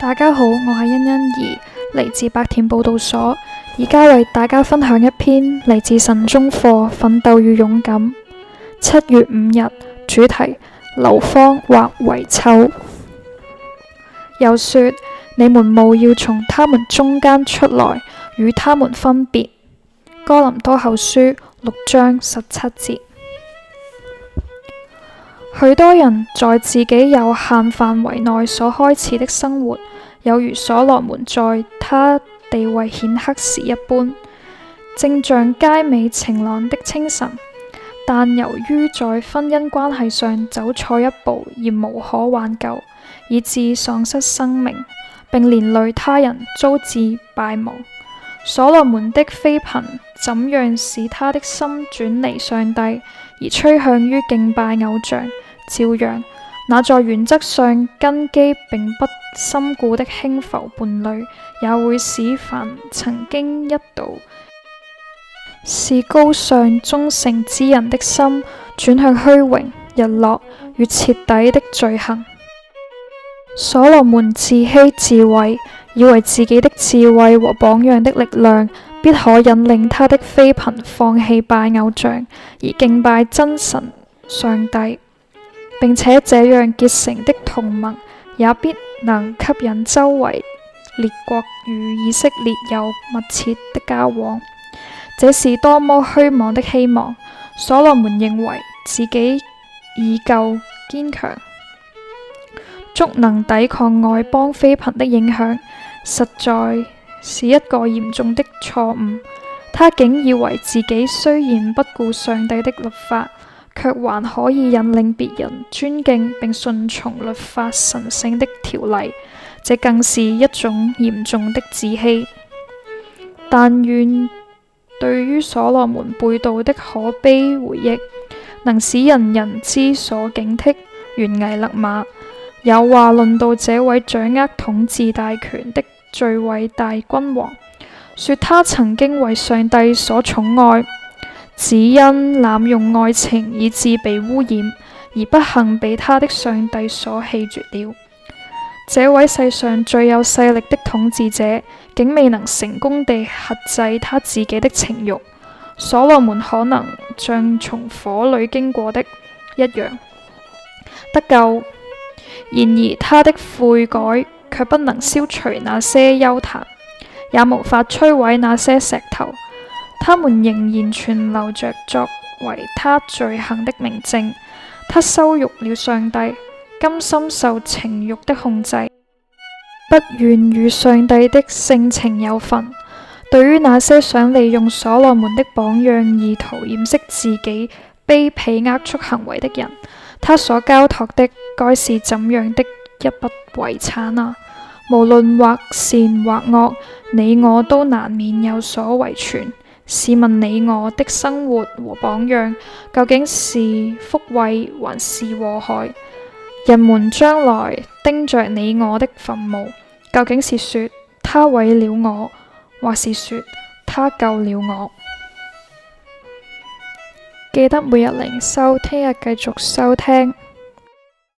大家好，我系欣欣怡，嚟自白田报道所，而家为大家分享一篇嚟自神中课《奋斗与勇敢》七月五日主题：流芳或遗臭。又说你们务要从他们中间出来，与他们分别。哥林多后书六章十七节。许多人在自己有限范围内所开始的生活。有如所罗门在他地位显赫时一般，正像佳美晴朗的清晨，但由于在婚姻关系上走错一步而无可挽救，以致丧失生命，并连累他人遭致败亡。所罗门的妃嫔怎样使他的心转离上帝，而趋向于敬拜偶像？照样，那在原则上根基并不。深固的轻浮伴侣，也会使凡曾经一度是高尚忠诚之人的心，转向虚荣、日落与彻底的罪行。所罗门自欺自慰，以为自己的智慧和榜样的力量，必可引领他的妃嫔放弃拜偶像而敬拜真神上帝，并且这样结成的同盟也必。能吸引周围列国与以色列有密切的交往，这是多么虚妄的希望！所罗门认为自己已够坚强，足能抵抗外邦非凭的影响，实在是一个严重的错误。他竟以为自己虽然不顾上帝的律法。却还可以引领别人尊敬并顺从律法神圣的条例，这更是一种严重的自欺。但愿对于所罗门背道的可悲回忆，能使人人知所警惕，悬崖勒马。有话论到这位掌握统治大权的最伟大君王，说他曾经为上帝所宠爱。只因滥用爱情以致被污染，而不幸被他的上帝所弃绝了。这位世上最有势力的统治者，竟未能成功地克制他自己的情欲。所罗门可能像从火里经过的一样得救，然而他的悔改却不能消除那些幽潭，也无法摧毁那些石头。他们仍然存留着作为他罪行的明证。他羞辱了上帝，甘心受情欲的控制，不愿与上帝的性情有份。对于那些想利用所罗门的榜样，意图掩饰自己卑鄙恶促行为的人，他所交托的该是怎样的一笔遗产啊？无论或善或恶，你我都难免有所遗传。市民你我的生活和榜樣，究竟是福惠還是禍害？人們將來盯着你我的墳墓，究竟是說他毀了我，或是說他救了我？記得每日靈修，聽日繼續收聽。